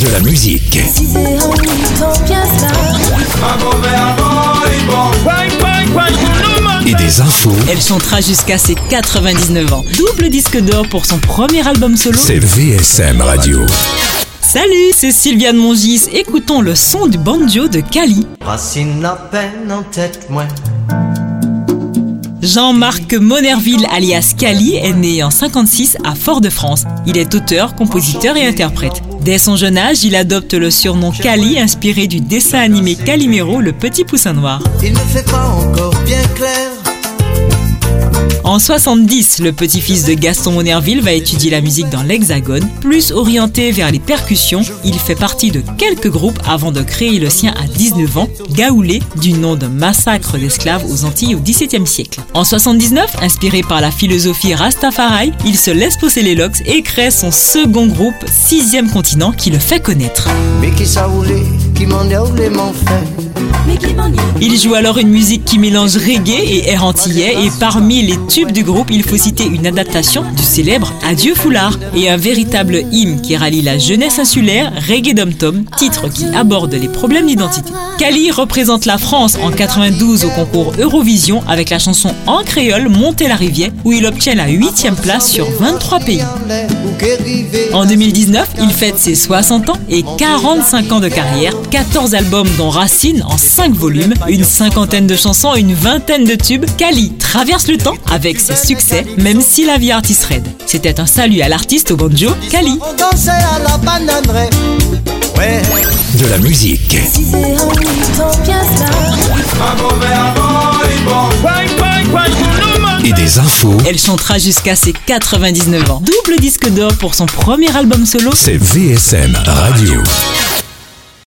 De la musique. Et des infos. Elle chantera jusqu'à ses 99 ans. Double disque d'or pour son premier album solo. C'est VSM Radio. Salut, c'est Sylviane Mongis. Écoutons le son du banjo de Cali. Racine la peine en tête, moi. Jean-Marc Monerville alias Cali est né en 56 à Fort-de-France. Il est auteur, compositeur et interprète. Dès son jeune âge, il adopte le surnom Cali inspiré du dessin animé Calimero, le petit poussin noir. Il ne fait pas encore bien clair. En 70, le petit-fils de Gaston Monerville va étudier la musique dans l'Hexagone. Plus orienté vers les percussions, il fait partie de quelques groupes avant de créer le sien à 19 ans, Gaoulé, du nom d'un massacre d'esclaves aux Antilles au XVIIe siècle. En 79, inspiré par la philosophie Rastafari, il se laisse pousser les locks et crée son second groupe, Sixième Continent, qui le fait connaître. Mais qui ça voulait, qui m'en. Il joue alors une musique qui mélange reggae et air et parmi les tubes du groupe, il faut citer une adaptation du célèbre Adieu Foulard et un véritable hymne qui rallie la jeunesse insulaire, Reggae Dom Tom, titre qui aborde les problèmes d'identité. Kali représente la France en 92 au concours Eurovision avec la chanson en créole Monter la rivière où il obtient la 8 place sur 23 pays. En 2019, il fête ses 60 ans et 45 ans de carrière, 14 albums dont Racine en 5 volumes, une cinquantaine de chansons, une vingtaine de tubes. Kali traverse le temps avec ses succès, même si la vie artiste raide. C'était un salut à l'artiste au banjo, Kali. De la musique. Et des infos. Elle chantera jusqu'à ses 99 ans. Double disque d'or pour son premier album solo. C'est VSM Radio.